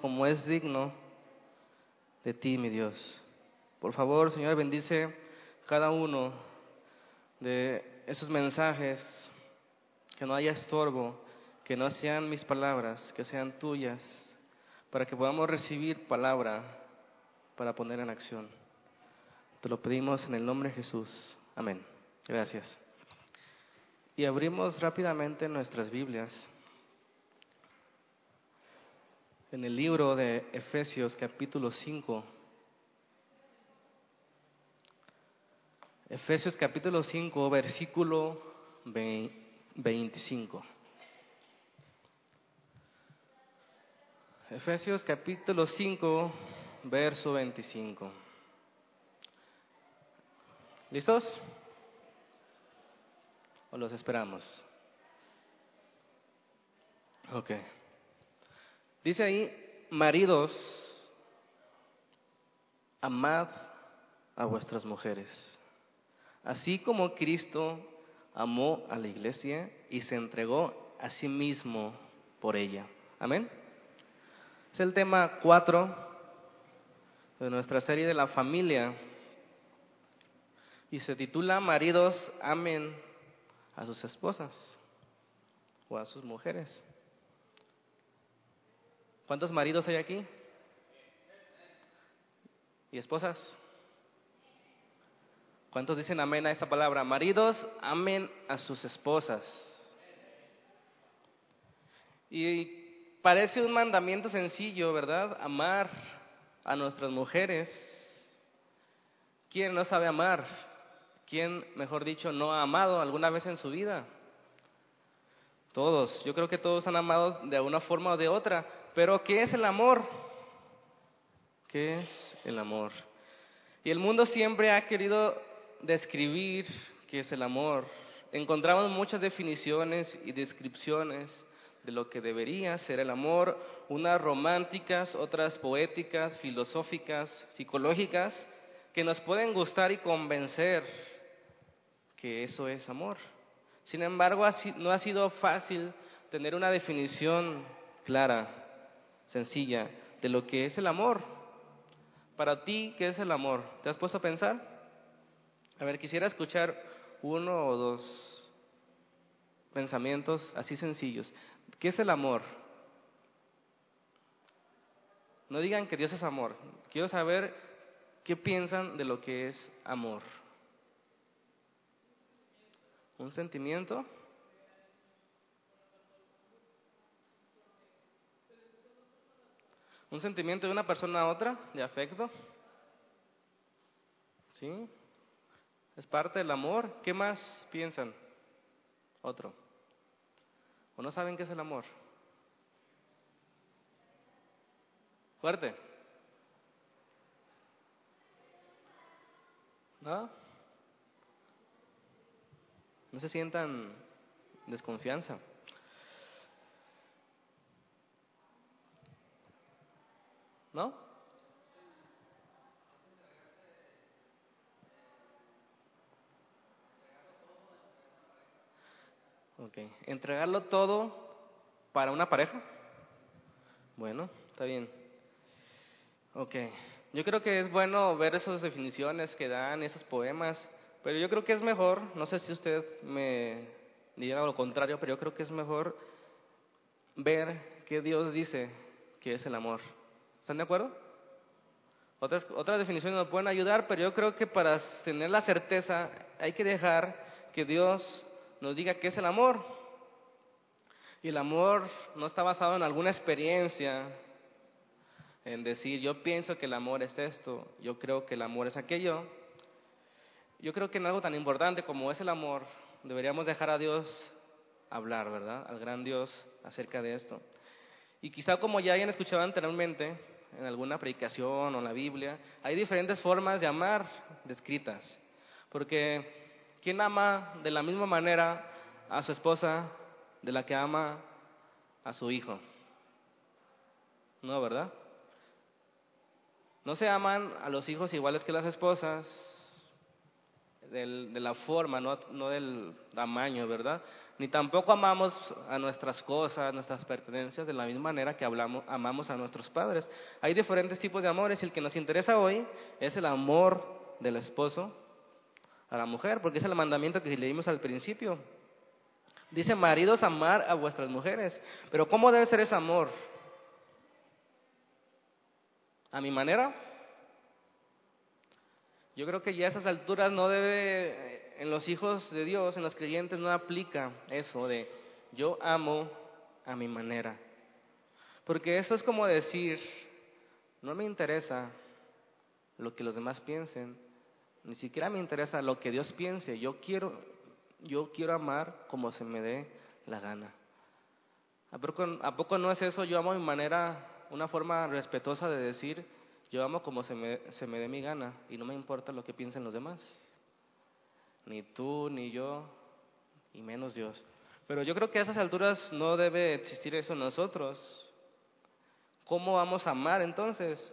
como es digno de ti, mi Dios. Por favor, Señor, bendice cada uno de esos mensajes, que no haya estorbo, que no sean mis palabras, que sean tuyas, para que podamos recibir palabra para poner en acción. Te lo pedimos en el nombre de Jesús. Amén. Gracias. Y abrimos rápidamente nuestras Biblias en el libro de Efesios capítulo 5. Efesios capítulo 5, versículo 25. Efesios capítulo 5, verso 25. ¿Listos? ¿O los esperamos? Ok. Dice ahí, maridos, amad a vuestras mujeres, así como Cristo amó a la iglesia y se entregó a sí mismo por ella. Amén. Es el tema 4 de nuestra serie de la familia y se titula Maridos amen a sus esposas o a sus mujeres. ¿Cuántos maridos hay aquí? ¿Y esposas? ¿Cuántos dicen amén a esta palabra? Maridos, amen a sus esposas. Y parece un mandamiento sencillo, ¿verdad? Amar a nuestras mujeres. ¿Quién no sabe amar? ¿Quién, mejor dicho, no ha amado alguna vez en su vida? Todos. Yo creo que todos han amado de una forma o de otra. Pero ¿qué es el amor? ¿Qué es el amor? Y el mundo siempre ha querido describir qué es el amor. Encontramos muchas definiciones y descripciones de lo que debería ser el amor, unas románticas, otras poéticas, filosóficas, psicológicas, que nos pueden gustar y convencer que eso es amor. Sin embargo, no ha sido fácil tener una definición clara, sencilla, de lo que es el amor. Para ti, ¿qué es el amor? ¿Te has puesto a pensar? A ver, quisiera escuchar uno o dos pensamientos así sencillos. ¿Qué es el amor? No digan que Dios es amor. Quiero saber qué piensan de lo que es amor. ¿Un sentimiento? ¿Un sentimiento de una persona a otra, de afecto? ¿Sí? ¿Es parte del amor? ¿Qué más piensan? Otro. ¿O no saben qué es el amor? Fuerte. ¿No? No se sientan desconfianza. ¿No? Ok. ¿Entregarlo todo para una pareja? Bueno, está bien. Ok. Yo creo que es bueno ver esas definiciones que dan, esos poemas, pero yo creo que es mejor, no sé si usted me diga lo contrario, pero yo creo que es mejor ver qué Dios dice que es el amor. ¿Están de acuerdo? Otras, otras definiciones nos pueden ayudar, pero yo creo que para tener la certeza hay que dejar que Dios nos diga qué es el amor. Y el amor no está basado en alguna experiencia, en decir, yo pienso que el amor es esto, yo creo que el amor es aquello. Yo creo que en algo tan importante como es el amor, deberíamos dejar a Dios hablar, ¿verdad? Al gran Dios acerca de esto. Y quizá como ya hayan escuchado anteriormente, en alguna predicación o en la Biblia, hay diferentes formas de amar descritas. Porque ¿Quién ama de la misma manera a su esposa de la que ama a su hijo? No, ¿verdad? No se aman a los hijos iguales que las esposas. de la forma, no, no del tamaño, ¿verdad? Ni tampoco amamos a nuestras cosas, a nuestras pertenencias de la misma manera que hablamos, amamos a nuestros padres. Hay diferentes tipos de amores y el que nos interesa hoy es el amor del esposo a la mujer, porque es el mandamiento que leímos al principio. Dice, maridos, amar a vuestras mujeres. Pero ¿cómo debe ser ese amor? ¿A mi manera? Yo creo que ya a esas alturas no debe, en los hijos de Dios, en los creyentes, no aplica eso de yo amo a mi manera. Porque eso es como decir, no me interesa lo que los demás piensen, ni siquiera me interesa lo que Dios piense, yo quiero, yo quiero amar como se me dé la gana. ¿A poco, ¿A poco no es eso? Yo amo a mi manera, una forma respetuosa de decir, yo amo como se me, dé mi gana y no me importa lo que piensen los demás. Ni tú, ni yo, y menos Dios. Pero yo creo que a esas alturas no debe existir eso en nosotros. ¿Cómo vamos a amar entonces?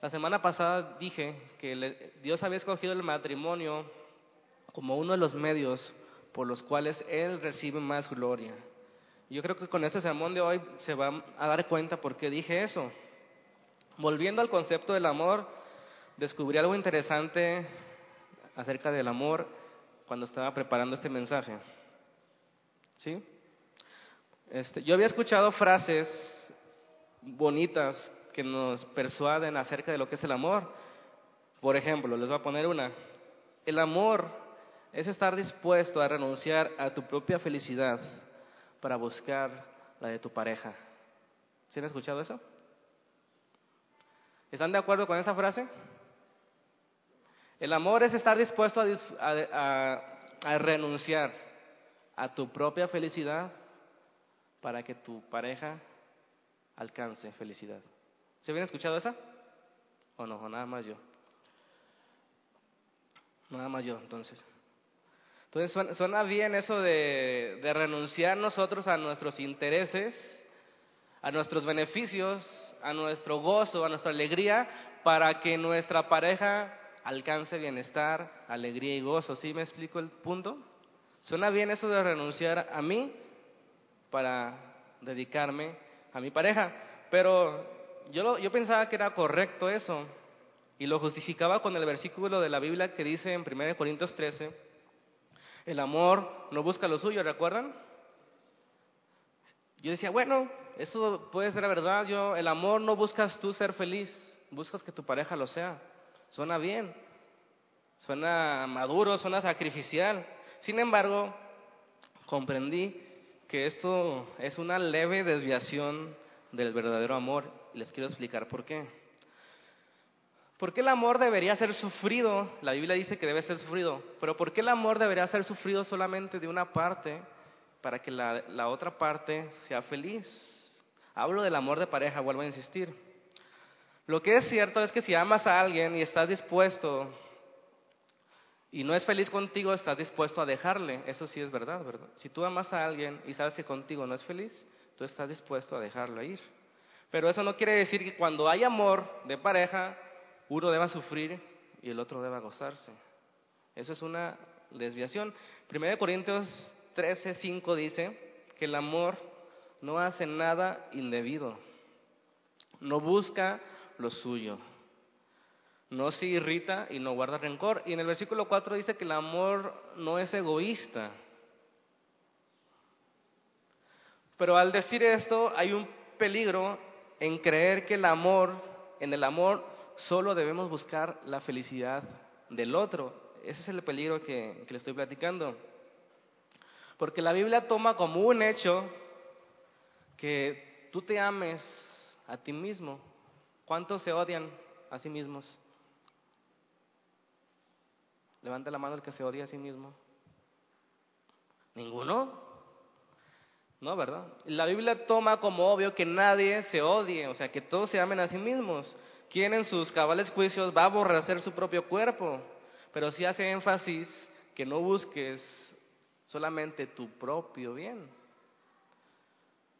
La semana pasada dije que Dios había escogido el matrimonio como uno de los medios por los cuales Él recibe más gloria. Yo creo que con este sermón de hoy se va a dar cuenta por qué dije eso. Volviendo al concepto del amor, descubrí algo interesante acerca del amor cuando estaba preparando este mensaje. ¿Sí? Este, yo había escuchado frases bonitas que nos persuaden acerca de lo que es el amor. Por ejemplo, les voy a poner una. El amor es estar dispuesto a renunciar a tu propia felicidad para buscar la de tu pareja. ¿Sí han escuchado eso? ¿Están de acuerdo con esa frase? El amor es estar dispuesto a, renunciar a tu propia felicidad para que tu pareja alcance felicidad. ¿Se habían escuchado esa? ¿O no? ¿O nada más yo? Nada más yo, entonces. Entonces suena, bien eso de renunciar nosotros a nuestros intereses, a nuestros beneficios, a nuestro gozo, a nuestra alegría, para que nuestra pareja alcance bienestar, alegría y gozo. ¿Sí me explico el punto? Suena bien eso de renunciar a mí para dedicarme a mi pareja, pero yo, yo pensaba que era correcto eso y lo justificaba con el versículo de la Biblia que dice en 1 Corintios 13, el amor no busca lo suyo, ¿recuerdan? Yo decía, bueno, eso puede ser verdad. Yo, el amor no buscas tú ser feliz, buscas que tu pareja lo sea. Suena bien, suena maduro, suena sacrificial. Sin embargo, comprendí que esto es una leve desviación del verdadero amor les quiero explicar por qué. ¿Por qué el amor debería ser sufrido? La Biblia dice que debe ser sufrido, pero ¿por qué el amor debería ser sufrido solamente de una parte para que la, la otra parte sea feliz? Hablo del amor de pareja, vuelvo a insistir. Lo que es cierto es que si amas a alguien y estás dispuesto y no es feliz contigo, estás dispuesto a dejarle. Eso sí es verdad, ¿verdad? Si tú amas a alguien y sabes que contigo no es feliz, tú estás dispuesto a dejarlo ir. Pero eso no quiere decir que cuando hay amor de pareja, uno deba sufrir y el otro deba gozarse. Eso es una desviación. 1 Corintios 13, 5 dice que el amor no hace nada indebido, no busca lo suyo, no se irrita y no guarda rencor. Y en el versículo 4 dice que el amor no es egoísta. Pero al decir esto hay un peligro en creer que el amor, en el amor solo debemos buscar la felicidad del otro. Ese es el peligro que, que le estoy platicando. Porque la Biblia toma como un hecho que tú te ames a ti mismo. ¿Cuántos se odian a sí mismos? Levanta la mano el que se odia a sí mismo. ¿Ninguno? No, ¿verdad? La Biblia toma como obvio que nadie se odie, o sea, que todos se amen a sí mismos. Quien en sus cabales juicios va a aborrecer su propio cuerpo, pero sí hace énfasis que no busques solamente tu propio bien.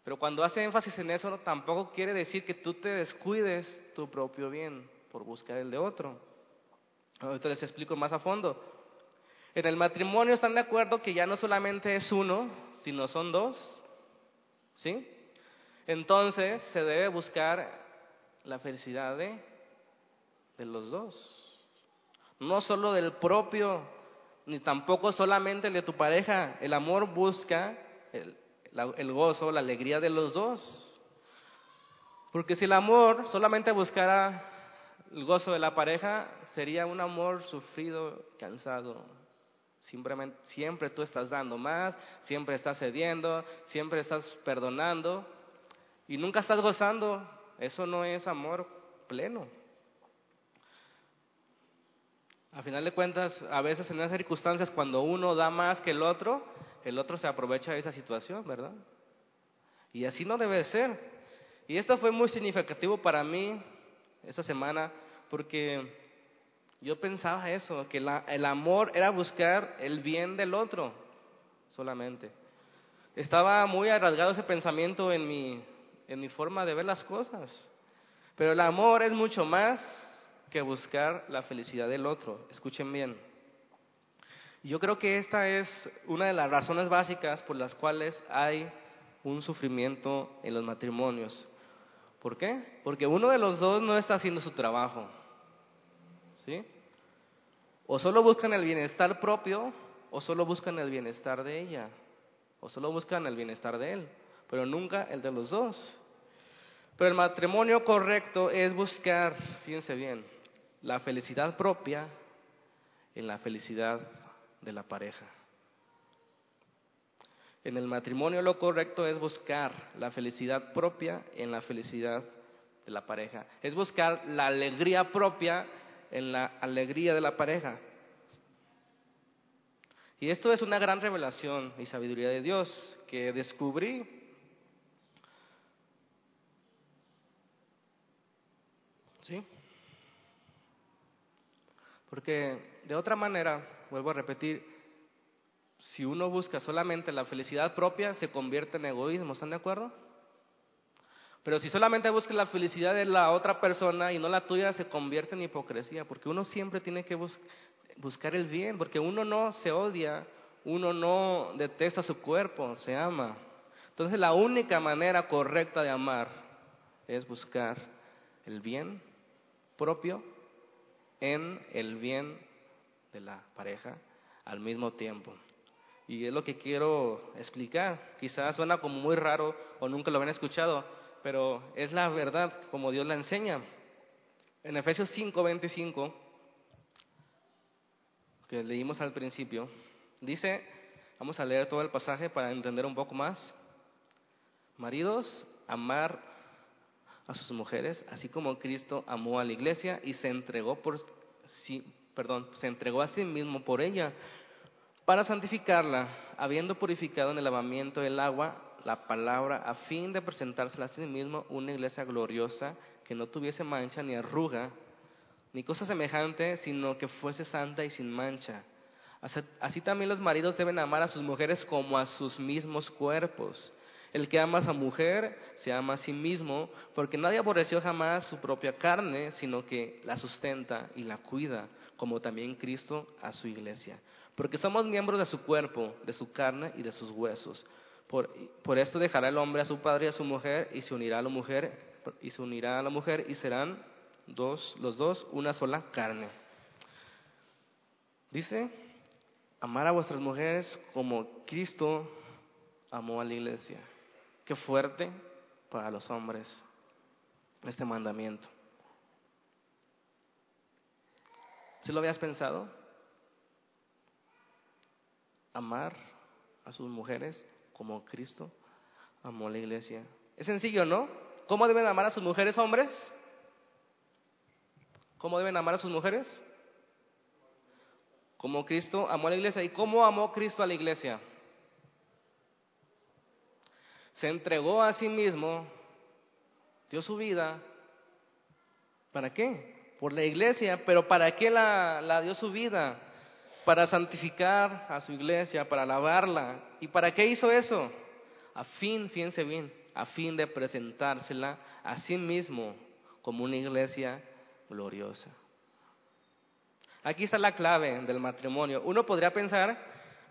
Pero cuando hace énfasis en eso, tampoco quiere decir que tú te descuides tu propio bien por buscar el de otro. Ahorita les explico más a fondo. En el matrimonio están de acuerdo que ya no solamente es uno, sino son dos. ¿Sí? Entonces se debe buscar la felicidad de, de los dos. No solo del propio, ni tampoco solamente el de tu pareja. El amor busca el, el gozo, la alegría de los dos. Porque si el amor solamente buscara el gozo de la pareja, sería un amor sufrido, cansado, Simplemente, siempre tú estás dando más, siempre estás cediendo, siempre estás perdonando y nunca estás gozando. Eso no es amor pleno. A final de cuentas, a veces en esas circunstancias, cuando uno da más que el otro, el otro se aprovecha de esa situación, ¿verdad? Y así no debe ser. Y esto fue muy significativo para mí esa semana, porque yo pensaba eso, que el amor era buscar el bien del otro solamente. Estaba muy arraigado ese pensamiento en mi, en mi forma de ver las cosas. Pero el amor es mucho más que buscar la felicidad del otro. Escuchen bien. Yo creo que esta es una de las razones básicas por las cuales hay un sufrimiento en los matrimonios. ¿Por qué? Porque uno de los dos no está haciendo su trabajo. ¿Sí? O solo buscan el bienestar propio o solo buscan el bienestar de ella. O solo buscan el bienestar de él, pero nunca el de los dos. Pero el matrimonio correcto es buscar, fíjense bien, la felicidad propia en la felicidad de la pareja. En el matrimonio lo correcto es buscar la felicidad propia en la felicidad de la pareja. Es buscar la alegría propia en la alegría de la pareja. Y esto es una gran revelación y sabiduría de Dios que descubrí. ¿Sí? Porque de otra manera, vuelvo a repetir, si uno busca solamente la felicidad propia, se convierte en egoísmo, ¿están de acuerdo? Pero si solamente buscas la felicidad de la otra persona y no la tuya, se convierte en hipocresía, porque uno siempre tiene que buscar el bien, porque uno no se odia, uno no detesta su cuerpo, se ama. Entonces la única manera correcta de amar es buscar el bien propio en el bien de la pareja al mismo tiempo. Y es lo que quiero explicar. Quizás suena como muy raro o nunca lo habían escuchado, pero es la verdad como Dios la enseña. En Efesios 5, 25, que leímos al principio, dice, vamos a leer todo el pasaje para entender un poco más. Maridos, amar a sus mujeres, así como Cristo amó a la iglesia y se entregó por sí, perdón, se entregó a sí mismo por ella para santificarla, habiendo purificado en el lavamiento del agua la palabra a fin de presentársela a sí mismo una iglesia gloriosa que no tuviese mancha ni arruga ni cosa semejante, sino que fuese santa y sin mancha. Así también los maridos deben amar a sus mujeres como a sus mismos cuerpos. El que ama a su mujer se ama a sí mismo, porque nadie aborreció jamás su propia carne, sino que la sustenta y la cuida, como también Cristo a su iglesia. Porque somos miembros de su cuerpo, de su carne y de sus huesos. Por, esto dejará el hombre a su padre y a su mujer y se unirá a la mujer y se unirá a la mujer y serán dos, los dos una sola carne. Dice, amar a vuestras mujeres como Cristo amó a la iglesia. Qué fuerte para los hombres este mandamiento. ¿Sí lo habías pensado? Amar a sus mujeres como Cristo amó a la iglesia. Es sencillo, ¿no? ¿Cómo deben amar a sus mujeres hombres? ¿Cómo deben amar a sus mujeres? Como Cristo amó a la iglesia. ¿Y cómo amó Cristo a la iglesia? Se entregó a sí mismo, dio su vida. ¿Para qué? Por la iglesia. ¿Pero para qué la, la dio su vida? para santificar a su iglesia, para alabarla. ¿Y para qué hizo eso? A fin, fíjense bien, a fin de presentársela a sí mismo como una iglesia gloriosa. Aquí está la clave del matrimonio. Uno podría pensar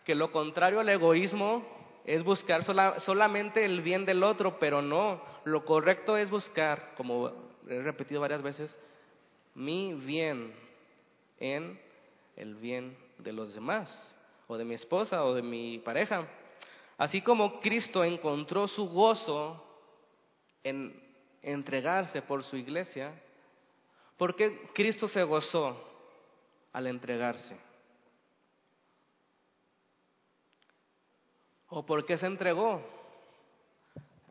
que lo contrario al egoísmo es buscar solamente el bien del otro, pero no. Lo correcto es buscar, como he repetido varias veces, mi bien en el bien de los demás, o de mi esposa, o de mi pareja. Así como Cristo encontró su gozo en entregarse por su iglesia, ¿por qué Cristo se gozó al entregarse? ¿O por qué se entregó?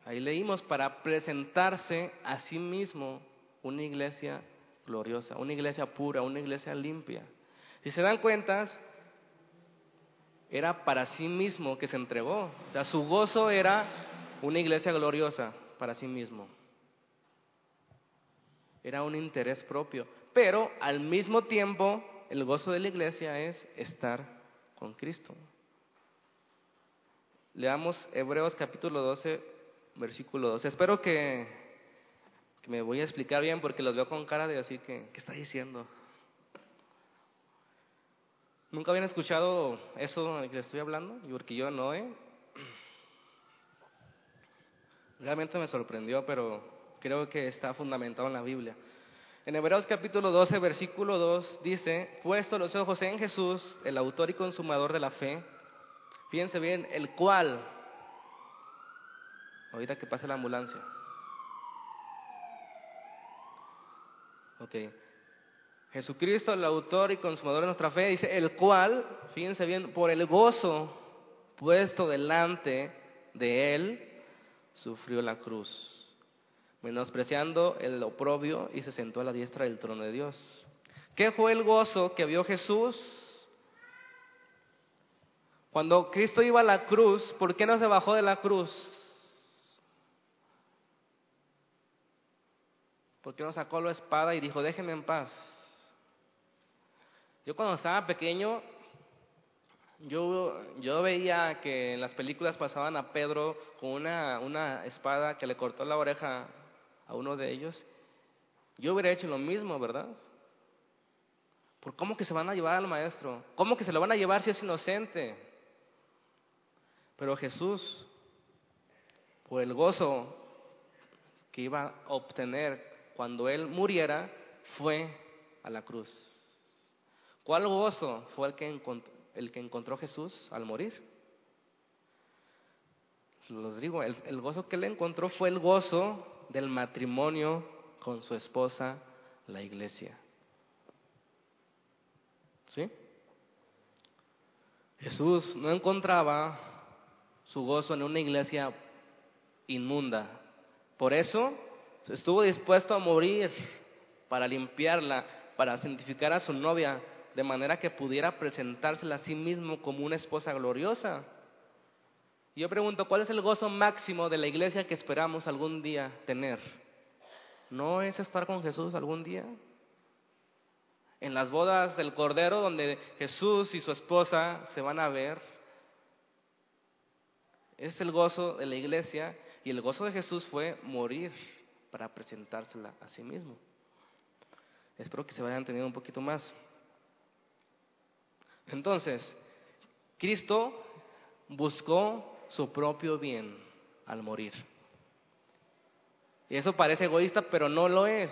Ahí leímos para presentarse a sí mismo una iglesia gloriosa, una iglesia pura, una iglesia limpia. Si se dan cuenta, era para sí mismo que se entregó. O sea, su gozo era una iglesia gloriosa para sí mismo. Era un interés propio. Pero al mismo tiempo, el gozo de la iglesia es estar con Cristo. Leamos Hebreos capítulo 12, versículo 12. Espero que, me voy a explicar bien porque los veo con cara de así que, ¿qué está diciendo? ¿Nunca habían escuchado eso de que estoy hablando? Porque yo no, ¿eh? Realmente me sorprendió, pero creo que está fundamentado en la Biblia. En Hebreos capítulo 12, versículo 2 dice, puesto los ojos en Jesús, el autor y consumador de la fe, Fíjense bien, el cual, ahorita que pase la ambulancia. Ok. Jesucristo, el autor y consumador de nuestra fe, dice, el cual, fíjense bien, por el gozo puesto delante de él, sufrió la cruz, menospreciando el oprobio y se sentó a la diestra del trono de Dios. ¿Qué fue el gozo que vio Jesús? Cuando Cristo iba a la cruz, ¿por qué no se bajó de la cruz? ¿Por qué no sacó la espada y dijo, déjenme en paz? Yo cuando estaba pequeño, yo, yo veía que en las películas pasaban a Pedro con una, una espada que le cortó la oreja a uno de ellos. Yo hubiera hecho lo mismo, ¿verdad? ¿Por cómo que se van a llevar al maestro? ¿Cómo que se lo van a llevar si es inocente? Pero Jesús, por el gozo que iba a obtener cuando Él muriera, fue a la cruz. ¿Cuál gozo fue el que encontró, el que encontró Jesús al morir? Los digo, el, el gozo que Él encontró fue el gozo del matrimonio con su esposa, la iglesia. ¿Sí? Jesús no encontraba su gozo en una iglesia inmunda. Por eso estuvo dispuesto a morir para limpiarla, para santificar a su novia, de manera que pudiera presentársela a sí mismo como una esposa gloriosa. Yo pregunto, ¿cuál es el gozo máximo de la iglesia que esperamos algún día tener? ¿No es estar con Jesús algún día? En las bodas del Cordero, donde Jesús y su esposa se van a ver, es el gozo de la iglesia y el gozo de Jesús fue morir para presentársela a sí mismo. Espero que se vayan entendiendo un poquito más. Entonces, Cristo buscó su propio bien al morir. Y eso parece egoísta, pero no lo es.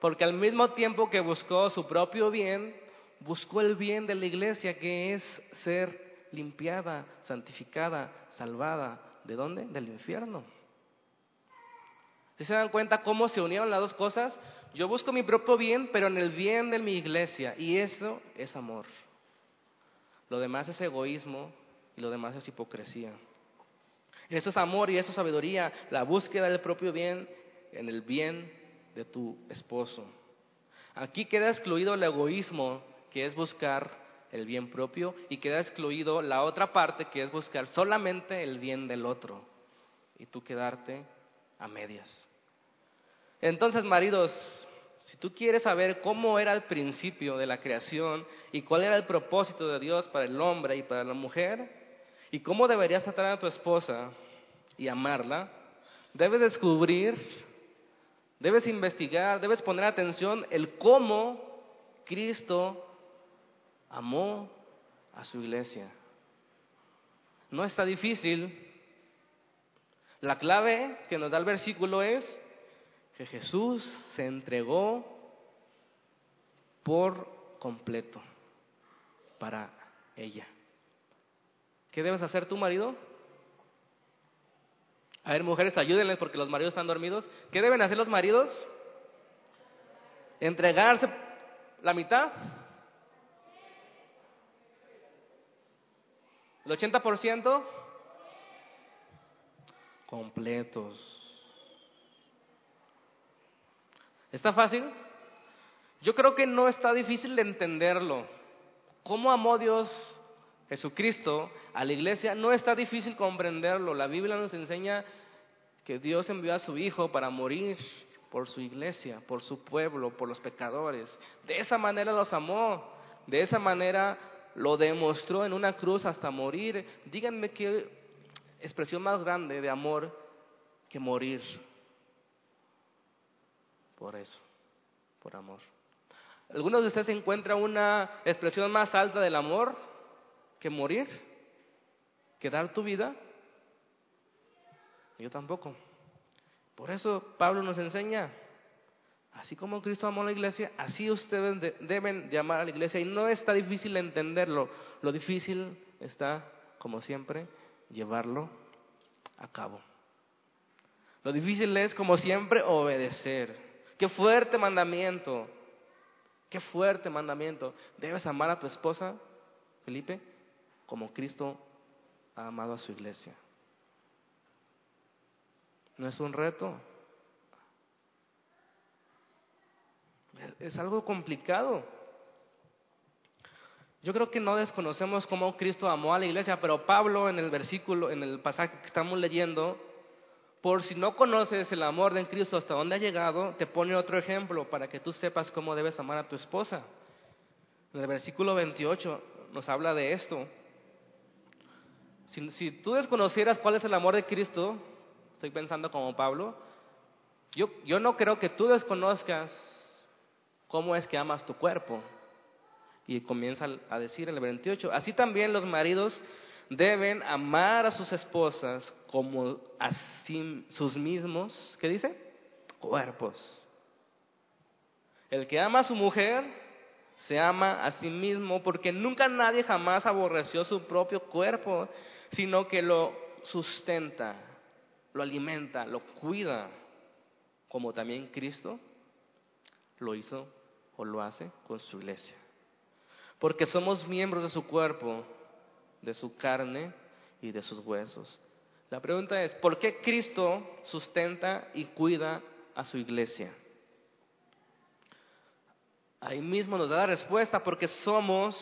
Porque al mismo tiempo que buscó su propio bien, buscó el bien de la iglesia, que es ser limpiada, santificada, salvada. ¿De dónde? Del infierno. ¿Se dan cuenta cómo se unieron las dos cosas? Yo busco mi propio bien, pero en el bien de mi iglesia. Y eso es amor. Lo demás es egoísmo y lo demás es hipocresía. Eso es amor y eso es sabiduría. La búsqueda del propio bien en el bien de tu esposo. Aquí queda excluido el egoísmo, que es buscar el bien propio y queda excluido la otra parte que es buscar solamente el bien del otro y tú quedarte a medias. Entonces, maridos, si tú quieres saber cómo era el principio de la creación y cuál era el propósito de Dios para el hombre y para la mujer y cómo deberías tratar a tu esposa y amarla, debes descubrir, debes investigar, debes poner atención el cómo Cristo amó a su iglesia. No está difícil. La clave que nos da el versículo es que Jesús se entregó por completo para ella. ¿Qué debes hacer tu marido? A ver, mujeres, ayúdenles porque los maridos están dormidos. ¿Qué deben hacer los maridos? Entregarse la mitad. ¿El 80%? Completos. ¿Está fácil? Yo creo que no está difícil de entenderlo. ¿Cómo amó Dios Jesucristo a la iglesia? No está difícil comprenderlo. La Biblia nos enseña que Dios envió a su Hijo para morir por su iglesia, por su pueblo, por los pecadores. De esa manera los amó. De esa manera lo demostró en una cruz hasta morir. Díganme qué expresión más grande de amor que morir por eso, por amor. ¿Algunos de ustedes encuentran una expresión más alta del amor que morir? ¿Que dar tu vida? Yo tampoco. Por eso Pablo nos enseña, así como Cristo amó a la iglesia, así ustedes deben llamar a la iglesia. Y no está difícil entenderlo, lo difícil está, como siempre, llevarlo a cabo. Lo difícil es, como siempre, obedecer. Qué fuerte mandamiento. Qué fuerte mandamiento. Debes amar a tu esposa, Felipe, como Cristo ha amado a su iglesia. ¿No es un reto? Es algo complicado. Yo creo que no desconocemos cómo Cristo amó a la iglesia, pero Pablo en el versículo, en el pasaje que estamos leyendo, por si no conoces el amor de Cristo hasta dónde ha llegado, te pone otro ejemplo para que tú sepas cómo debes amar a tu esposa. En el versículo 28 nos habla de esto. Si, tú desconocieras cuál es el amor de Cristo, estoy pensando como Pablo, yo, yo no creo que tú desconozcas cómo es que amas tu cuerpo. Y comienza a decir en el 28, así también los maridos deben amar a sus esposas como a sus mismos, ¿qué dice? Cuerpos. El que ama a su mujer se ama a sí mismo porque nunca nadie jamás aborreció su propio cuerpo, sino que lo sustenta, lo alimenta, lo cuida, como también Cristo lo hizo o lo hace con su iglesia. Porque somos miembros de su cuerpo de su carne y de sus huesos. La pregunta es, ¿por qué Cristo sustenta y cuida a su iglesia? Ahí mismo nos da la respuesta, porque somos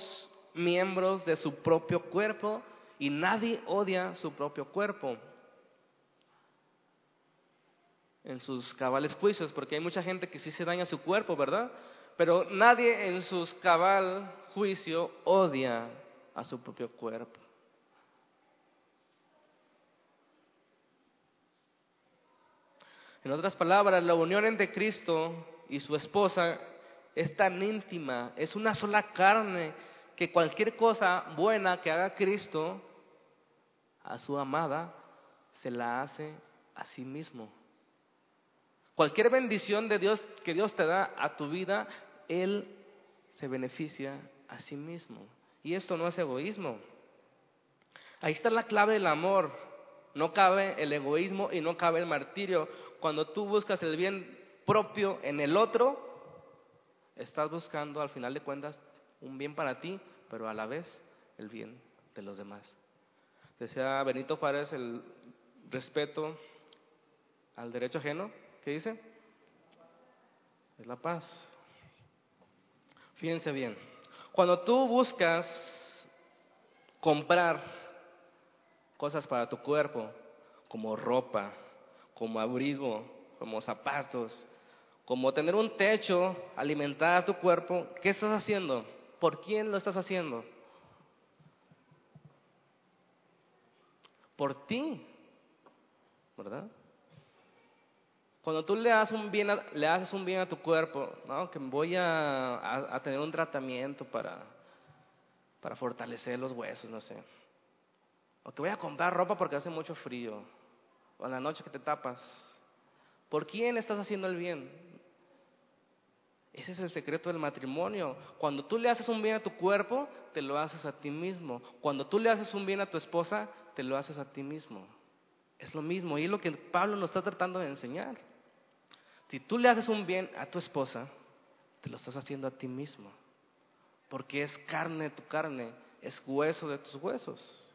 miembros de su propio cuerpo y nadie odia su propio cuerpo en sus cabales juicios, porque hay mucha gente que sí se daña su cuerpo, ¿verdad? Pero nadie en sus cabal juicio odia a su propio cuerpo. En otras palabras, la unión entre Cristo y su esposa es tan íntima, es una sola carne, que cualquier cosa buena que haga Cristo a su amada, se la hace a sí mismo. Cualquier bendición de Dios que Dios te da a tu vida, Él se beneficia a sí mismo. Y esto no es egoísmo. Ahí está la clave del amor. No cabe el egoísmo y no cabe el martirio. Cuando tú buscas el bien propio en el otro, estás buscando al final de cuentas un bien para ti, pero a la vez el bien de los demás. Decía Benito Juárez el respeto al derecho ajeno. ¿Qué dice? Es la paz. Fíjense bien. Cuando tú buscas comprar cosas para tu cuerpo, como ropa, como abrigo, como zapatos, como tener un techo, alimentar tu cuerpo, ¿qué estás haciendo? ¿Por quién lo estás haciendo? Por ti, ¿verdad? Cuando tú le haces un bien a, le haces un bien a tu cuerpo, ¿no? que voy a, a, tener un tratamiento para para fortalecer los huesos, no sé. O te voy a comprar ropa porque hace mucho frío. O en la noche que te tapas. ¿Por quién estás haciendo el bien? Ese es el secreto del matrimonio. Cuando tú le haces un bien a tu cuerpo, te lo haces a ti mismo. Cuando tú le haces un bien a tu esposa, te lo haces a ti mismo. Es lo mismo y es lo que Pablo nos está tratando de enseñar. Si tú le haces un bien a tu esposa, te lo estás haciendo a ti mismo. Porque es carne de tu carne, es hueso de tus huesos.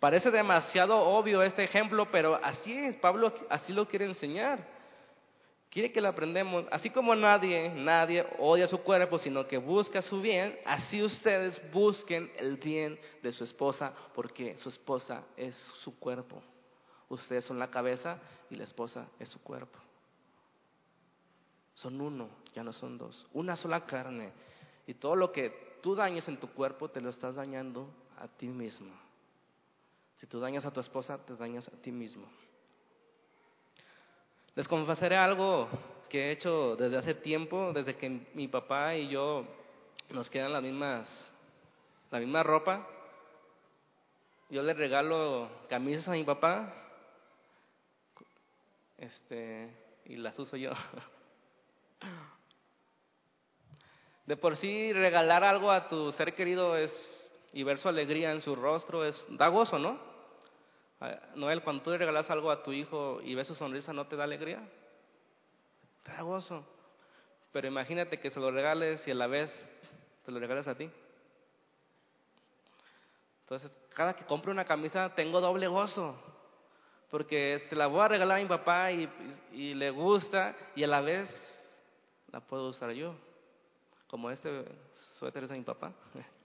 Parece demasiado obvio este ejemplo, pero así es, Pablo así lo quiere enseñar. Quiere que lo aprendamos. Así como nadie, nadie odia su cuerpo, sino que busca su bien, así ustedes busquen el bien de su esposa, porque su esposa es su cuerpo. Ustedes son la cabeza y la esposa es su cuerpo. Son uno, ya no son dos. Una sola carne. Y todo lo que tú dañes en tu cuerpo, te lo estás dañando a ti mismo. Si tú dañas a tu esposa, te dañas a ti mismo. Les confesaré algo que he hecho desde hace tiempo, desde que mi papá y yo nos quedan las mismas, la misma ropa. Yo le regalo camisas a mi papá, este, y las uso yo. De por sí regalar algo a tu ser querido es y ver su alegría en su rostro es da gozo, ¿no? Noel, cuando tú le regalas algo a tu hijo y ves su sonrisa, ¿no te da alegría? Te da gozo. Pero imagínate que se lo regales y a la vez te lo regales a ti. Entonces, cada que compro una camisa tengo doble gozo. Porque se la voy a regalar a mi papá y le gusta y a la vez la puedo usar yo. Como este suéter es de mi papá.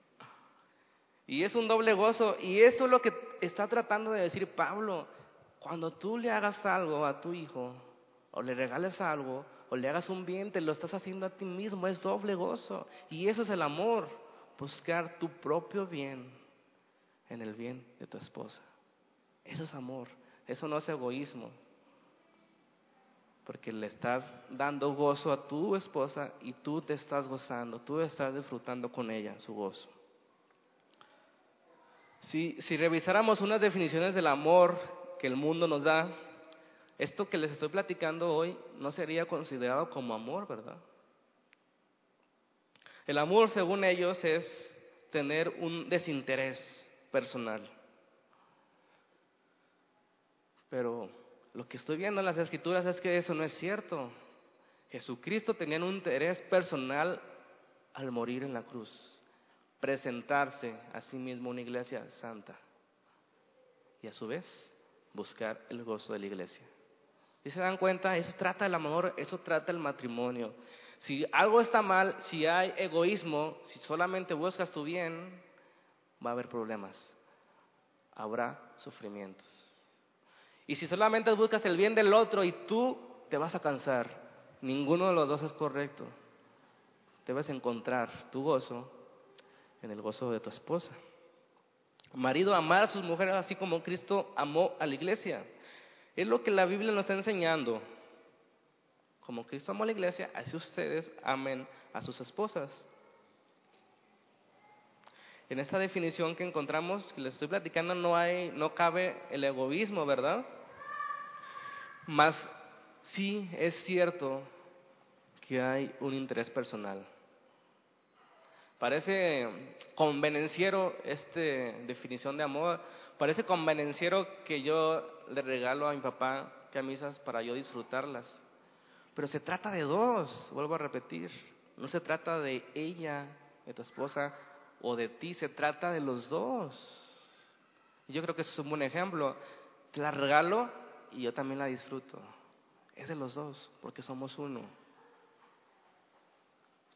Y es un doble gozo. Y eso es lo que está tratando de decir Pablo. Cuando tú le hagas algo a tu hijo, o le regales algo, o le hagas un bien, te lo estás haciendo a ti mismo. Es doble gozo. Y eso es el amor. Buscar tu propio bien en el bien de tu esposa. Eso es amor. Eso no es egoísmo. Porque le estás dando gozo a tu esposa y tú te estás gozando, tú estás disfrutando con ella su gozo. Si, si revisáramos unas definiciones del amor que el mundo nos da, esto que les estoy platicando hoy no sería considerado como amor, ¿verdad? El amor, según ellos, es tener un desinterés personal. Pero lo que estoy viendo en las escrituras es que eso no es cierto. Jesucristo tenía un interés personal al morir en la cruz presentarse a sí mismo una iglesia santa y a su vez buscar el gozo de la iglesia. ¿Y se dan cuenta? Eso trata el amor, eso trata el matrimonio. Si algo está mal, si hay egoísmo, si solamente buscas tu bien, va a haber problemas, habrá sufrimientos. Y si solamente buscas el bien del otro y tú te vas a cansar, ninguno de los dos es correcto. Debes encontrar tu gozo en el gozo de tu esposa. Marido, amar a sus mujeres así como Cristo amó a la iglesia. Es lo que la Biblia nos está enseñando. Como Cristo amó a la iglesia, así ustedes amen a sus esposas. En esta definición que encontramos, que les estoy platicando, no hay, no cabe el egoísmo, ¿verdad? Mas sí es cierto que hay un interés personal. Parece convenenciero esta definición de amor. Parece convenenciero que yo le regalo a mi papá camisas para yo disfrutarlas. Pero se trata de dos, vuelvo a repetir. No se trata de ella, de tu esposa, o de ti, se trata de los dos. Yo creo que eso es un buen ejemplo. Te la regalo y yo también la disfruto. Es de los dos, porque somos uno.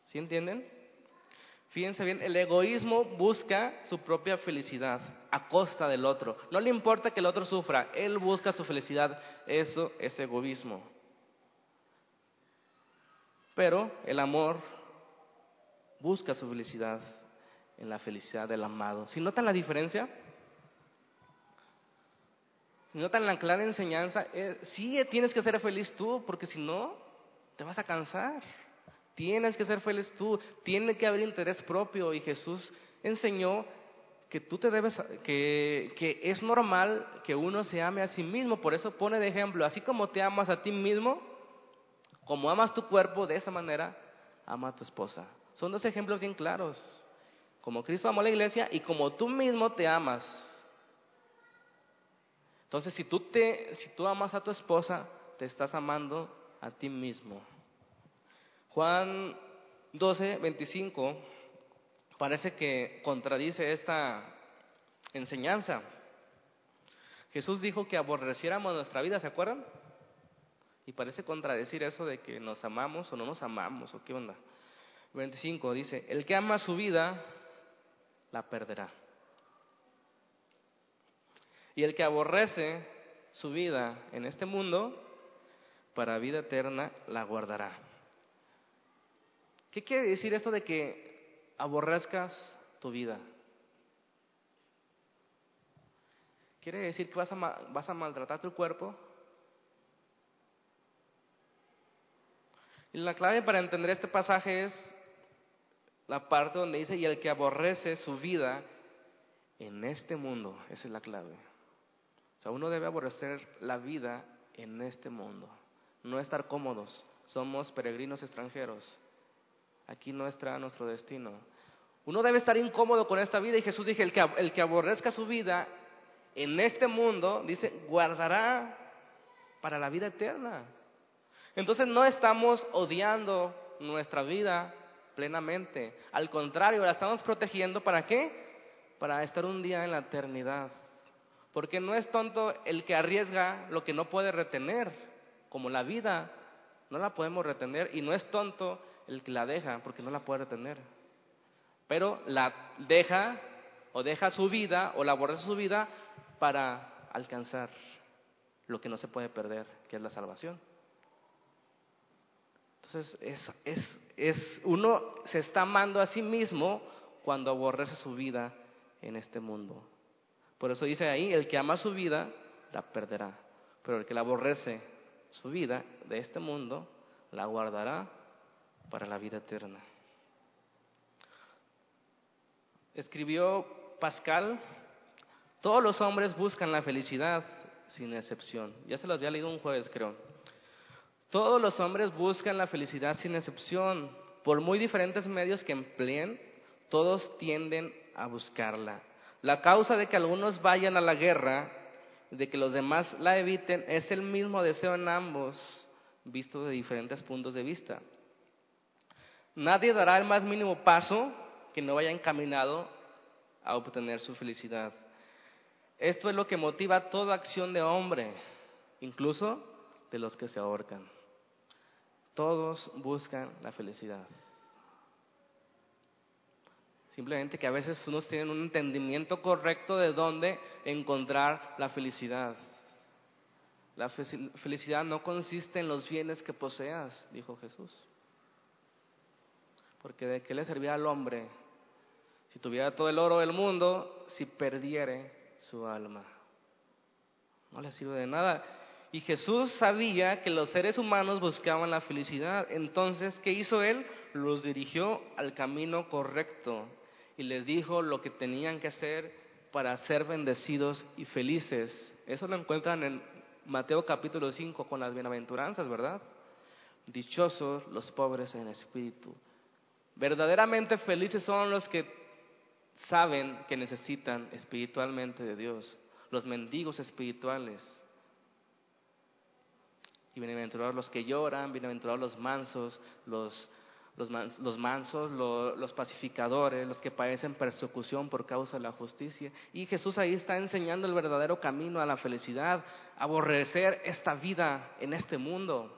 ¿Sí entienden? Fíjense bien, el egoísmo busca su propia felicidad a costa del otro. No le importa que el otro sufra, él busca su felicidad. Eso es egoísmo. Pero el amor busca su felicidad en la felicidad del amado. ¿Si notan la diferencia? Si notan la clara enseñanza, eh, sí tienes que ser feliz tú, porque si no, te vas a cansar. Tienes que ser feliz tú, tiene que haber interés propio y Jesús enseñó que tú te debes, que, que es normal que uno se ame a sí mismo. Por eso pone de ejemplo, así como te amas a ti mismo, como amas tu cuerpo, de esa manera ama a tu esposa. Son dos ejemplos bien claros. Como Cristo amó a la iglesia y como tú mismo te amas. Entonces, si tú, te, si tú amas a tu esposa, te estás amando a ti mismo. Juan 12, 25 parece que contradice esta enseñanza. Jesús dijo que aborreciéramos nuestra vida, ¿se acuerdan? Y parece contradecir eso de que nos amamos o no nos amamos, o qué onda. 25 dice, el que ama su vida, la perderá. Y el que aborrece su vida en este mundo, para vida eterna la guardará. ¿Qué quiere decir esto de que aborrezcas tu vida? ¿Quiere decir que vas a, vas a maltratar tu cuerpo? Y la clave para entender este pasaje es la parte donde dice, y el que aborrece su vida en este mundo, esa es la clave. O sea, uno debe aborrecer la vida en este mundo, no estar cómodos. Somos peregrinos extranjeros. Aquí no está nuestro destino. Uno debe estar incómodo con esta vida y Jesús dice, el que, el que aborrezca su vida en este mundo, dice, guardará para la vida eterna. Entonces no estamos odiando nuestra vida plenamente. Al contrario, la estamos protegiendo para qué? Para estar un día en la eternidad. Porque no es tonto el que arriesga lo que no puede retener, como la vida, no la podemos retener, y no es tonto el que la deja, porque no la puede retener. Pero la deja o deja su vida o la aborrece su vida para alcanzar lo que no se puede perder, que es la salvación. Entonces, es, es, es, uno se está amando a sí mismo cuando aborrece su vida en este mundo. Por eso dice ahí, el que ama su vida, la perderá. Pero el que la aborrece su vida de este mundo, la guardará para la vida eterna. Escribió Pascal, todos los hombres buscan la felicidad sin excepción. Ya se los había leído un jueves, creo. Todos los hombres buscan la felicidad sin excepción. Por muy diferentes medios que empleen, todos tienden a buscarla. La causa de que algunos vayan a la guerra, de que los demás la eviten, es el mismo deseo en ambos, visto de diferentes puntos de vista. Nadie dará el más mínimo paso que no vaya encaminado a obtener su felicidad. Esto es lo que motiva toda acción de hombre, incluso de los que se ahorcan. Todos buscan la felicidad. Simplemente que a veces unos tienen un entendimiento correcto de dónde encontrar la felicidad. La felicidad no consiste en los bienes que poseas, dijo Jesús. Porque de qué le servía al hombre si tuviera todo el oro del mundo, si perdiere su alma. No le sirve de nada. Y Jesús sabía que los seres humanos buscaban la felicidad. Entonces, ¿qué hizo él? Los dirigió al camino correcto y les dijo lo que tenían que hacer para ser bendecidos y felices. Eso lo encuentran en Mateo capítulo 5 con las bienaventuranzas, ¿verdad? Dichosos los pobres en espíritu. Verdaderamente felices son los que saben que necesitan espiritualmente de Dios, los mendigos espirituales. Y bienaventurados los que lloran, bienaventurados los mansos, los los, mansos, los pacificadores, los que padecen persecución por causa de la justicia. Y Jesús ahí está enseñando el verdadero camino a la felicidad, aborrecer esta vida en este mundo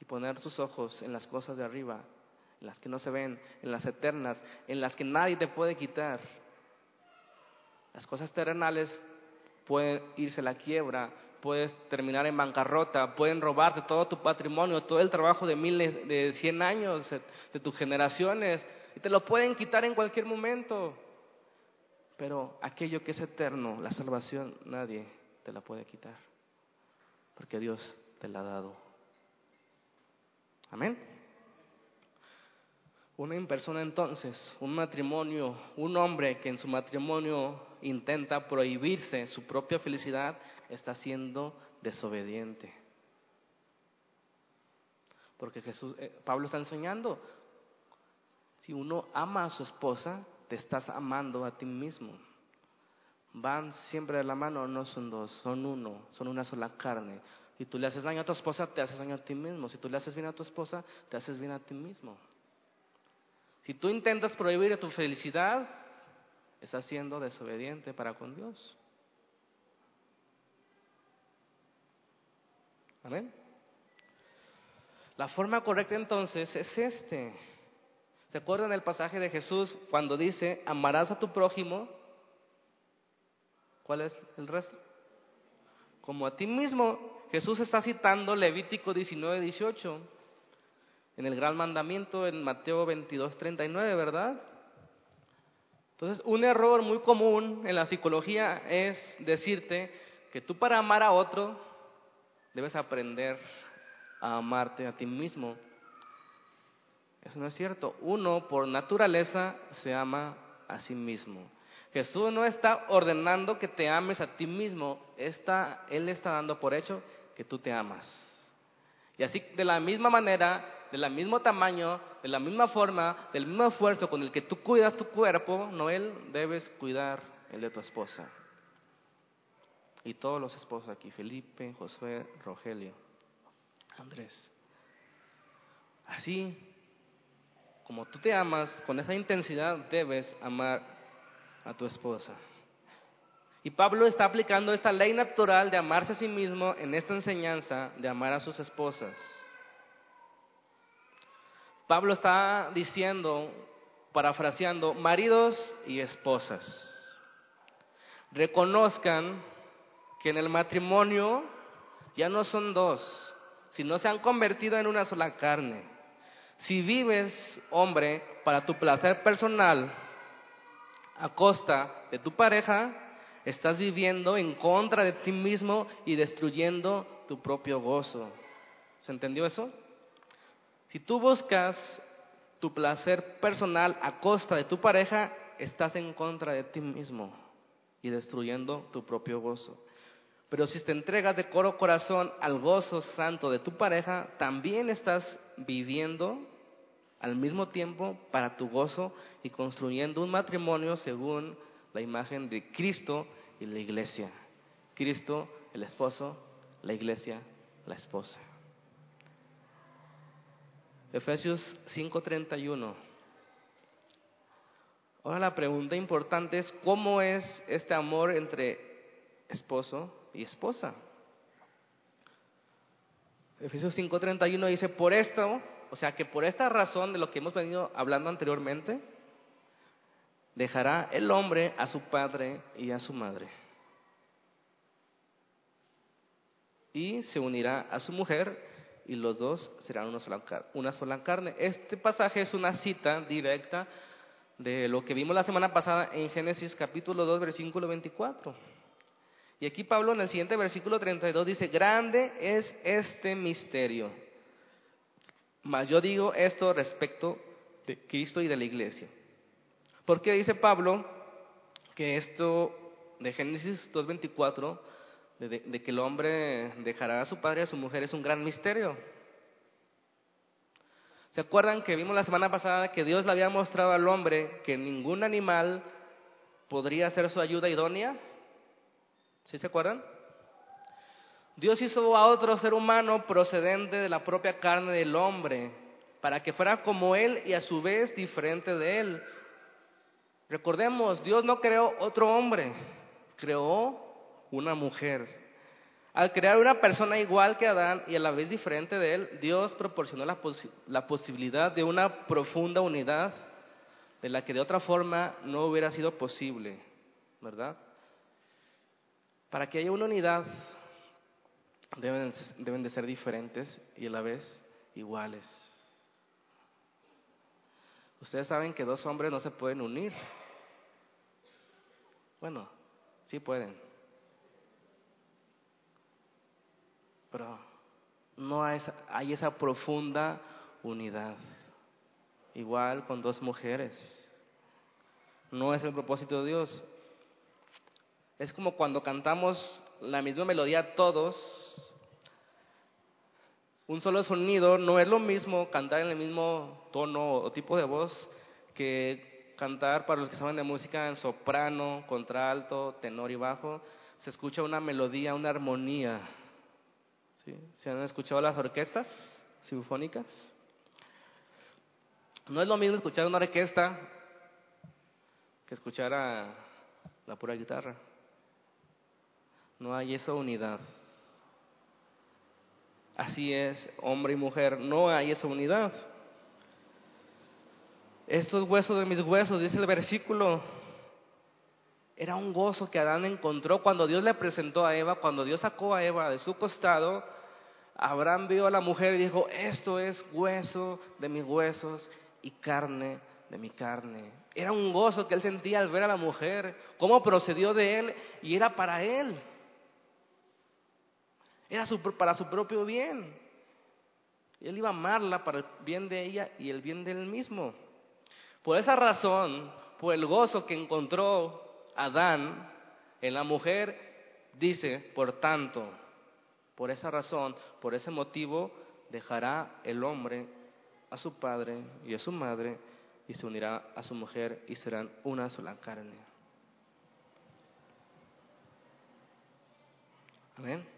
y poner sus ojos en las cosas de arriba, en las que no se ven, en las eternas, en las que nadie te puede quitar. Las cosas terrenales pueden irse a la quiebra, puedes terminar en bancarrota, pueden robarte todo tu patrimonio, todo el trabajo de miles, de cien años, de tus generaciones, y te lo pueden quitar en cualquier momento. Pero aquello que es eterno, la salvación, nadie te la puede quitar, porque Dios te la ha dado. Amén. Una persona entonces, un matrimonio, un hombre que en su matrimonio intenta prohibirse su propia felicidad, está siendo desobediente. Porque Jesús, eh, Pablo está enseñando, si uno ama a su esposa, te estás amando a ti mismo. Van siempre de la mano, no son dos, son uno, son una sola carne. Si tú le haces daño a tu esposa, te haces daño a ti mismo. Si tú le haces bien a tu esposa, te haces bien a ti mismo. Si tú intentas prohibir tu felicidad, estás siendo desobediente para con Dios. Amén. La forma correcta entonces es este. ¿Se acuerdan del pasaje de Jesús cuando dice, amarás a tu prójimo? ¿Cuál es el resto? Como a ti mismo. Jesús está citando Levítico 19, 18 en el gran mandamiento en Mateo 22, 39, ¿verdad? Entonces, un error muy común en la psicología es decirte que tú para amar a otro debes aprender a amarte a ti mismo. Eso no es cierto. Uno, por naturaleza, se ama a sí mismo. Jesús no está ordenando que te ames a ti mismo, está, Él está dando por hecho que tú te amas. Y así, de la misma manera, del mismo tamaño, de la misma forma, del mismo esfuerzo con el que tú cuidas tu cuerpo, Noel, debes cuidar el de tu esposa. Y todos los esposos aquí, Felipe, Josué, Rogelio, Andrés. Así, como tú te amas, con esa intensidad debes amar a tu esposa. Y Pablo está aplicando esta ley natural de amarse a sí mismo en esta enseñanza de amar a sus esposas. Pablo está diciendo, parafraseando, maridos y esposas, reconozcan que en el matrimonio ya no son dos, sino se han convertido en una sola carne. Si vives, hombre, para tu placer personal a costa de tu pareja, estás viviendo en contra de ti mismo y destruyendo tu propio gozo. ¿Se entendió eso? Si tú buscas tu placer personal a costa de tu pareja, estás en contra de ti mismo y destruyendo tu propio gozo. Pero si te entregas de coro corazón al gozo santo de tu pareja, también estás viviendo al mismo tiempo para tu gozo y construyendo un matrimonio según la imagen de Cristo y la iglesia. Cristo, el esposo, la iglesia, la esposa. Efesios 5:31. Ahora la pregunta importante es, ¿cómo es este amor entre esposo y esposa? Efesios 5:31 dice, por esto, o sea que por esta razón de lo que hemos venido hablando anteriormente, dejará el hombre a su padre y a su madre. Y se unirá a su mujer y los dos serán una sola, una sola carne. Este pasaje es una cita directa de lo que vimos la semana pasada en Génesis capítulo 2, versículo 24. Y aquí Pablo en el siguiente versículo 32 dice, grande es este misterio. Mas yo digo esto respecto de Cristo y de la iglesia. ¿Por qué dice Pablo que esto de Génesis 2.24 de, que el hombre dejará a su padre y a su mujer es un gran misterio. ¿Se acuerdan que vimos la semana pasada que Dios le había mostrado al hombre que ningún animal podría ser su ayuda idónea? ¿Sí se acuerdan? Dios hizo a otro ser humano procedente de la propia carne del hombre, para que fuera como él y a su vez diferente de él. Recordemos, Dios no creó otro hombre, creó una mujer. Al crear una persona igual que Adán y a la vez diferente de él, Dios proporcionó la, la posibilidad de una profunda unidad de la que de otra forma no hubiera sido posible, ¿verdad? Para que haya una unidad deben, deben de ser diferentes y a la vez iguales. Ustedes saben que dos hombres no se pueden unir. Bueno, sí pueden. pero no hay, hay esa profunda unidad. igual con dos mujeres. No es el propósito de Dios. Es como cuando cantamos la misma melodía todos, un solo sonido, no es lo mismo cantar en el mismo tono o tipo de voz que cantar para los que saben de música en soprano, contralto, tenor y bajo. Se escucha una melodía, una armonía. ¿Sí? ¿Se han escuchado las orquestas sinfónicas? No es lo mismo escuchar una orquesta que escuchar a la pura guitarra. No hay esa unidad. Así es, hombre y mujer, no hay esa unidad. Estos huesos de mis huesos, dice el versículo, era un gozo que Adán encontró cuando Dios le presentó a Eva, cuando Dios sacó a Eva de su costado. Abraham vio a la mujer y dijo, esto es hueso de mis huesos y carne de mi carne. Era un gozo que él sentía al ver a la mujer, cómo procedió de él y era para él. Era para su propio bien. Él iba a amarla para el bien de ella y el bien de él mismo. Por esa razón, por el gozo que encontró Adán en la mujer, dice, por tanto, por esa razón, por ese motivo, dejará el hombre a su padre y a su madre y se unirá a su mujer y serán una sola carne. Amén.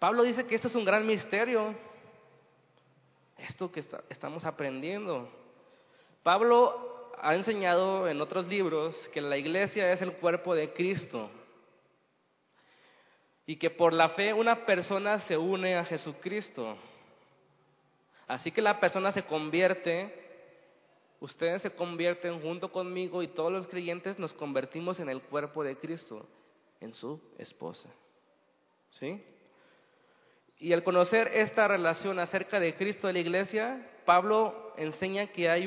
Pablo dice que esto es un gran misterio, esto que estamos aprendiendo. Pablo ha enseñado en otros libros que la iglesia es el cuerpo de Cristo y que por la fe una persona se une a Jesucristo. Así que la persona se convierte, ustedes se convierten junto conmigo y todos los creyentes nos convertimos en el cuerpo de Cristo, en su esposa. ¿Sí? Y al conocer esta relación acerca de Cristo de la iglesia, Pablo enseña que hay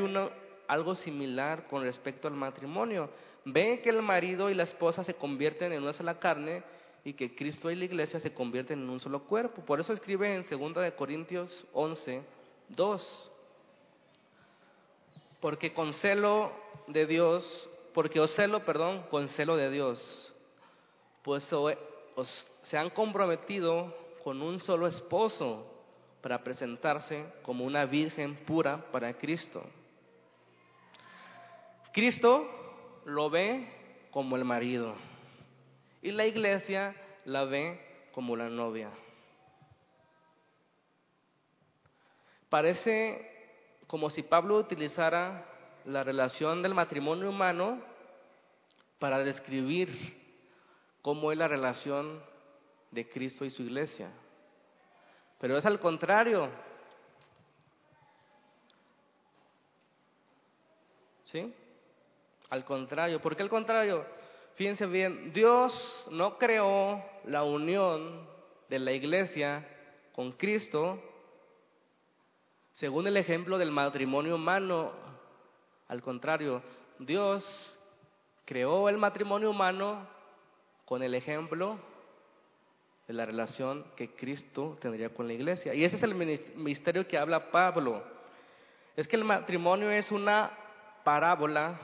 algo similar con respecto al matrimonio. Ve que el marido y la esposa se convierten en una sola carne y que Cristo y la iglesia se convierten en un solo cuerpo. Por eso escribe en 2 de Corintios 11, 2. Porque con celo de Dios, porque os celo, perdón, con celo de Dios, pues os, se han comprometido con un solo esposo para presentarse como una virgen pura para Cristo. Cristo lo ve como el marido y la iglesia la ve como la novia. Parece como si Pablo utilizara la relación del matrimonio humano para describir cómo es la relación de Cristo y su iglesia. Pero es al contrario. ¿Sí? Al contrario. ¿Por qué al contrario? Fíjense bien, Dios no creó la unión de la iglesia con Cristo según el ejemplo del matrimonio humano. Al contrario, Dios creó el matrimonio humano con el ejemplo de la relación que Cristo tendría con la iglesia. Y ese es el misterio que habla Pablo. Es que el matrimonio es una parábola,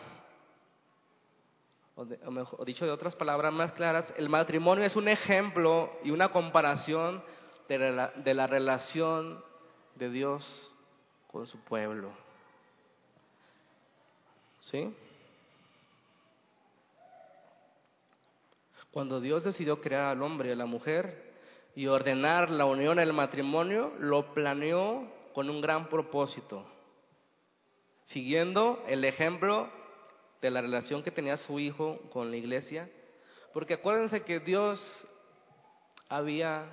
o, mejor, dicho de otras palabras más claras, el matrimonio es un ejemplo y una comparación de la, de la relación de Dios con su pueblo. ¿Sí? Cuando Dios decidió crear al hombre y a la mujer y ordenar la unión el matrimonio, lo planeó con un gran propósito, siguiendo el ejemplo de la relación que tenía su hijo con la iglesia, porque acuérdense que Dios había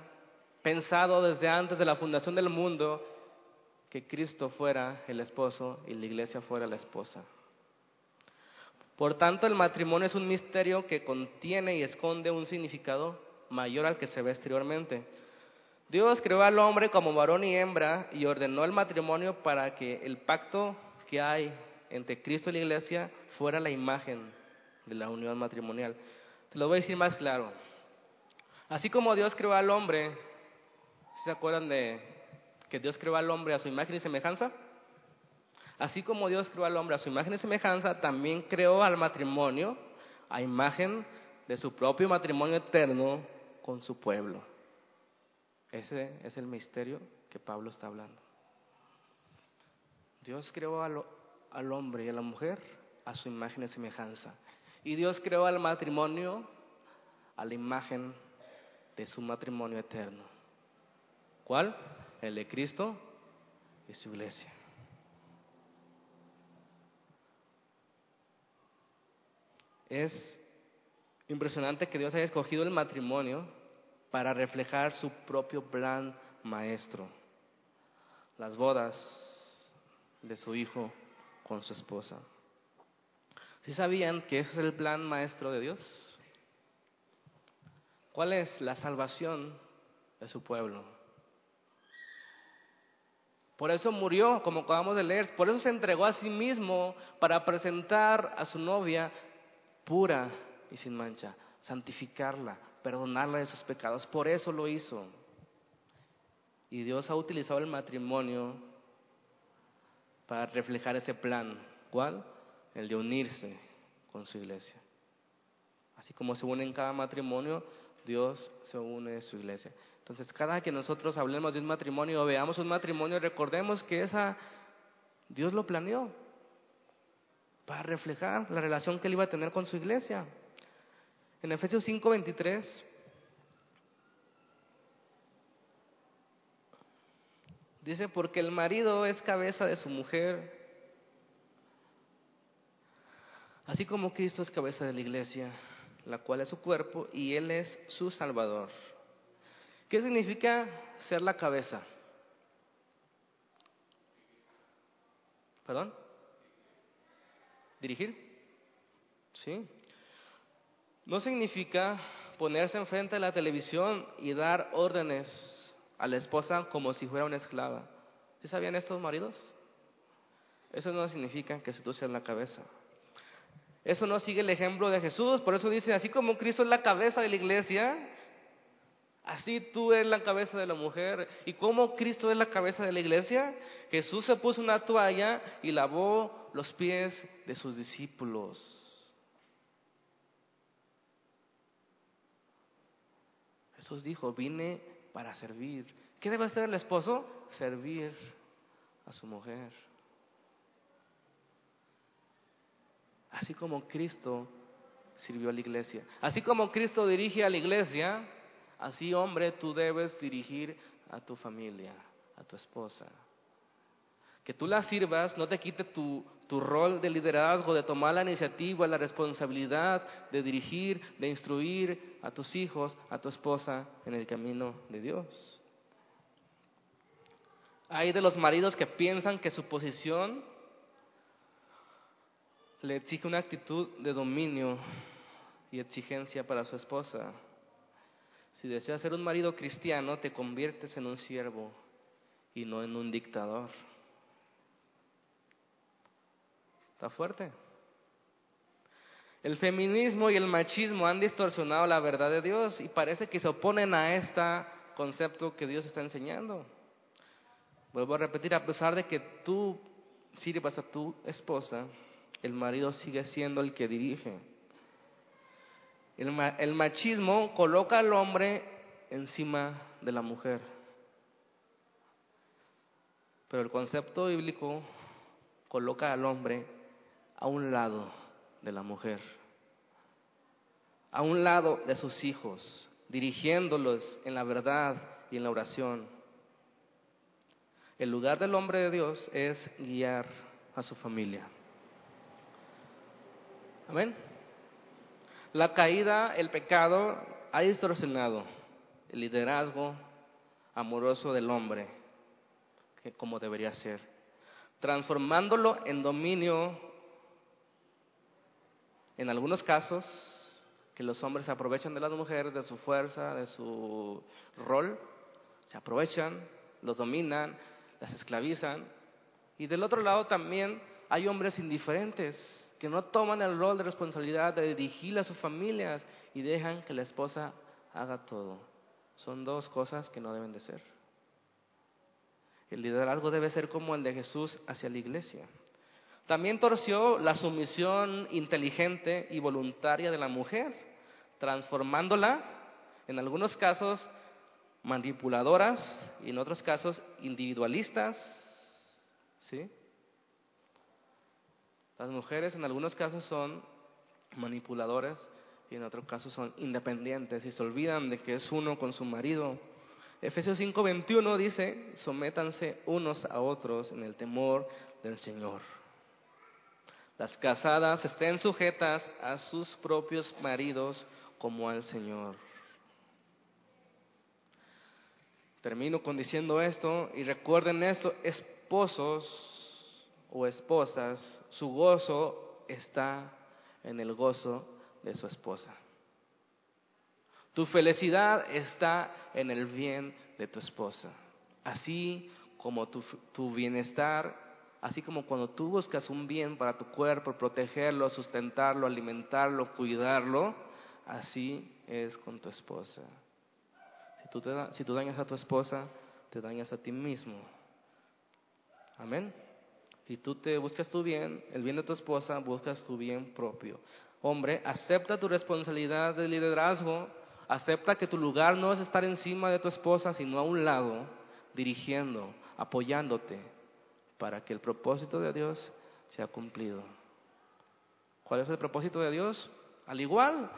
pensado desde antes de la fundación del mundo que Cristo fuera el esposo y la iglesia fuera la esposa. Por tanto, el matrimonio es un misterio que contiene y esconde un significado mayor al que se ve exteriormente. Dios creó al hombre como varón y hembra y ordenó el matrimonio para que el pacto que hay entre Cristo y la iglesia fuera la imagen de la unión matrimonial. Te lo voy a decir más claro. Así como Dios creó al hombre, ¿se acuerdan de que Dios creó al hombre a su imagen y semejanza? Así como Dios creó al hombre a su imagen y semejanza, también creó al matrimonio a imagen de su propio matrimonio eterno con su pueblo. Ese es el misterio que Pablo está hablando. Dios creó al, hombre y a la mujer a su imagen y semejanza. Y Dios creó al matrimonio a la imagen de su matrimonio eterno. ¿Cuál? El de Cristo y su iglesia. Es impresionante que Dios haya escogido el matrimonio para reflejar su propio plan maestro, las bodas de su hijo con su esposa. ¿Sí sabían que ese es el plan maestro de Dios? ¿Cuál es la salvación de su pueblo? Por eso murió, como acabamos de leer, por eso se entregó a sí mismo para presentar a su novia pura y sin mancha, santificarla, perdonarla de sus pecados. Por eso lo hizo. Y Dios ha utilizado el matrimonio para reflejar ese plan. ¿Cuál? El de unirse con su iglesia. Así como se une en cada matrimonio, Dios se une en su iglesia. Entonces, cada que nosotros hablemos de un matrimonio o veamos un matrimonio, recordemos que esa Dios lo planeó para reflejar la relación que él iba a tener con su iglesia. En Efesios 5:23 dice, porque el marido es cabeza de su mujer, así como Cristo es cabeza de la iglesia, la cual es su cuerpo, y Él es su Salvador. ¿Qué significa ser la cabeza? ¿Perdón? ¿Dirigir? Sí. No significa ponerse enfrente de la televisión y dar órdenes a la esposa como si fuera una esclava. ¿Sí sabían estos maridos? Eso no significa que tú seas la cabeza. Eso no sigue el ejemplo de Jesús. Por eso dice, así como Cristo es la cabeza de la iglesia, así tú eres la cabeza de la mujer. ¿Y cómo Cristo es la cabeza de la iglesia? Jesús se puso una toalla y lavó los pies de sus discípulos. Jesús dijo, vine para servir. ¿Qué debe hacer el esposo? Servir a su mujer. Así como Cristo sirvió a la iglesia. Así como Cristo dirige a la iglesia, así hombre tú debes dirigir a tu familia, a tu esposa. Que tú la sirvas no te quite tu, tu rol de liderazgo, de tomar la iniciativa, la responsabilidad de dirigir, de instruir a tus hijos, a tu esposa en el camino de Dios. Hay de los maridos que piensan que su posición le exige una actitud de dominio y exigencia para su esposa. Si deseas ser un marido cristiano, te conviertes en un siervo y no en un dictador. ¿Está fuerte? El feminismo y el machismo han distorsionado la verdad de Dios y parece que se oponen a este concepto que Dios está enseñando. Vuelvo a repetir, a pesar de que tú sirvas a tu esposa, el marido sigue siendo el que dirige. El, machismo coloca al hombre encima de la mujer. Pero el concepto bíblico coloca al hombre a un lado de la mujer, a un lado de sus hijos, dirigiéndolos en la verdad y en la oración. El lugar del hombre de Dios es guiar a su familia. Amén. La caída, el pecado, ha distorsionado el liderazgo amoroso del hombre, que como debería ser, transformándolo en dominio, en algunos casos, que los hombres se aprovechan de las mujeres, de su fuerza, de su rol, se aprovechan, los dominan, las esclavizan, y del otro lado también hay hombres indiferentes que no toman el rol de responsabilidad de dirigir a sus familias y dejan que la esposa haga todo. Son dos cosas que no deben de ser. El liderazgo debe ser como el de Jesús hacia la iglesia. También torció la sumisión inteligente y voluntaria de la mujer, transformándola, en algunos casos, manipuladoras y en otros casos individualistas. ¿Sí? Las mujeres en algunos casos son manipuladoras y en otros casos son independientes y se olvidan de que es uno con su marido. Efesios 5:21 dice, sométanse unos a otros en el temor del Señor. Las casadas estén sujetas a sus propios maridos como al Señor. Termino con diciendo esto y recuerden esto, esposos o esposas, su gozo está en el gozo de su esposa. Tu felicidad está en el bien de tu esposa. Así como tu, bienestar, así como cuando tú buscas un bien para tu cuerpo, protegerlo, sustentarlo, alimentarlo, cuidarlo, así es con tu esposa. Si tú, te, si tú dañas a tu esposa, te dañas a ti mismo. Amén. Si tú te buscas tu bien, el bien de tu esposa, buscas tu bien propio. Hombre, acepta tu responsabilidad de liderazgo, acepta que tu lugar no es estar encima de tu esposa, sino a un lado, dirigiendo, apoyándote, para que el propósito de Dios sea cumplido. ¿Cuál es el propósito de Dios? Al igual,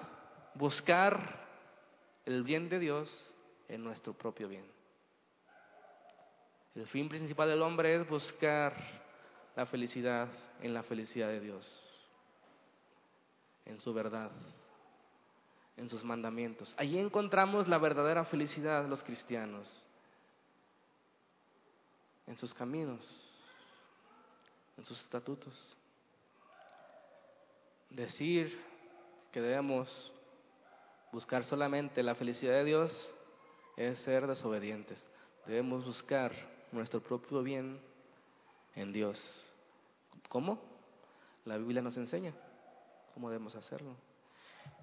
buscar el bien de Dios en nuestro propio bien. El fin principal del hombre es buscar la felicidad en la felicidad de Dios, en su verdad, en sus mandamientos. Allí encontramos la verdadera felicidad de los cristianos, en sus caminos, en sus estatutos. Decir que debemos buscar solamente la felicidad de Dios es ser desobedientes. Debemos buscar nuestro propio bien en Dios. ¿Cómo? La Biblia nos enseña cómo debemos hacerlo.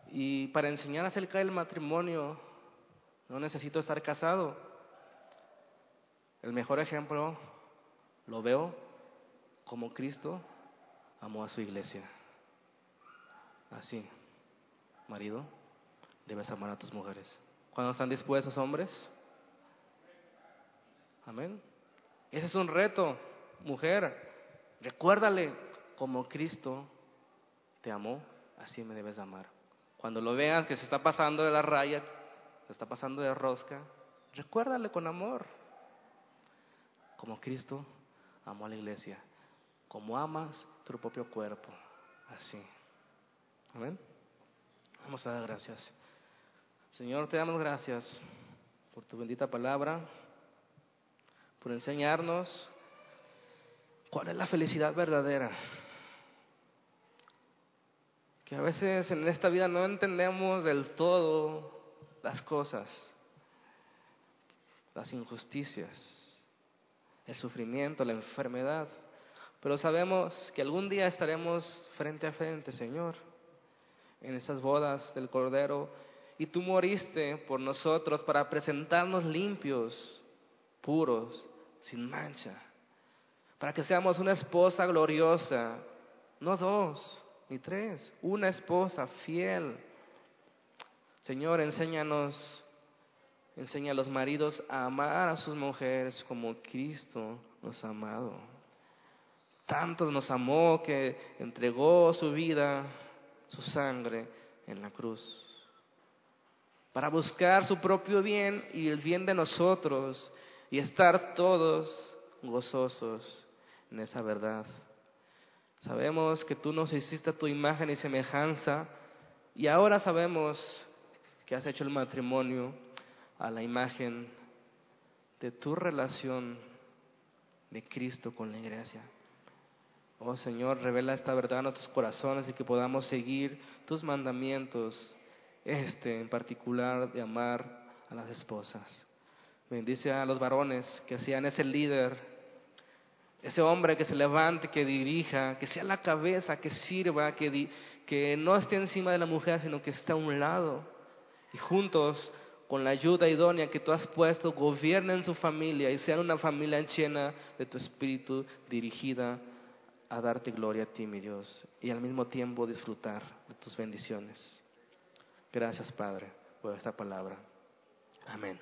Y para enseñar acerca del matrimonio, no necesito estar casado. El mejor ejemplo lo veo como Cristo amó a su iglesia. Así, marido, debes amar a tus mujeres. Cuando están dispuestos hombres, amén. Ese es un reto, mujer. Recuérdale como Cristo te amó, así me debes amar. Cuando lo veas que se está pasando de la raya, se está pasando de rosca, recuérdale con amor. Como Cristo amó a la iglesia, como amas tu propio cuerpo, así. Amén. Vamos a dar gracias. Señor, te damos gracias por tu bendita palabra, por enseñarnos ¿Cuál es la felicidad verdadera? Que a veces en esta vida no entendemos del todo las cosas, las injusticias, el sufrimiento, la enfermedad, pero sabemos que algún día estaremos frente a frente, Señor, en esas bodas del Cordero, y tú moriste por nosotros para presentarnos limpios, puros, sin mancha para que seamos una esposa gloriosa, no dos ni tres, una esposa fiel. Señor, enséñanos, enseña a los maridos a amar a sus mujeres como Cristo nos ha amado. Tantos nos amó que entregó su vida, su sangre en la cruz, para buscar su propio bien y el bien de nosotros y estar todos gozosos en esa verdad. Sabemos que tú nos hiciste tu imagen y semejanza y ahora sabemos que has hecho el matrimonio a la imagen de tu relación de Cristo con la iglesia. Oh Señor, revela esta verdad a nuestros corazones y que podamos seguir tus mandamientos, este en particular de amar a las esposas. Bendice a los varones que sean ese líder ese hombre que se levante, que dirija, que sea la cabeza, que sirva, que, que no esté encima de la mujer, sino que esté a un lado. Y juntos, con la ayuda idónea que tú has puesto, gobiernen su familia y sean una familia llena de tu espíritu dirigida a darte gloria a ti, mi Dios, y al mismo tiempo disfrutar de tus bendiciones. Gracias, Padre, por esta palabra. Amén.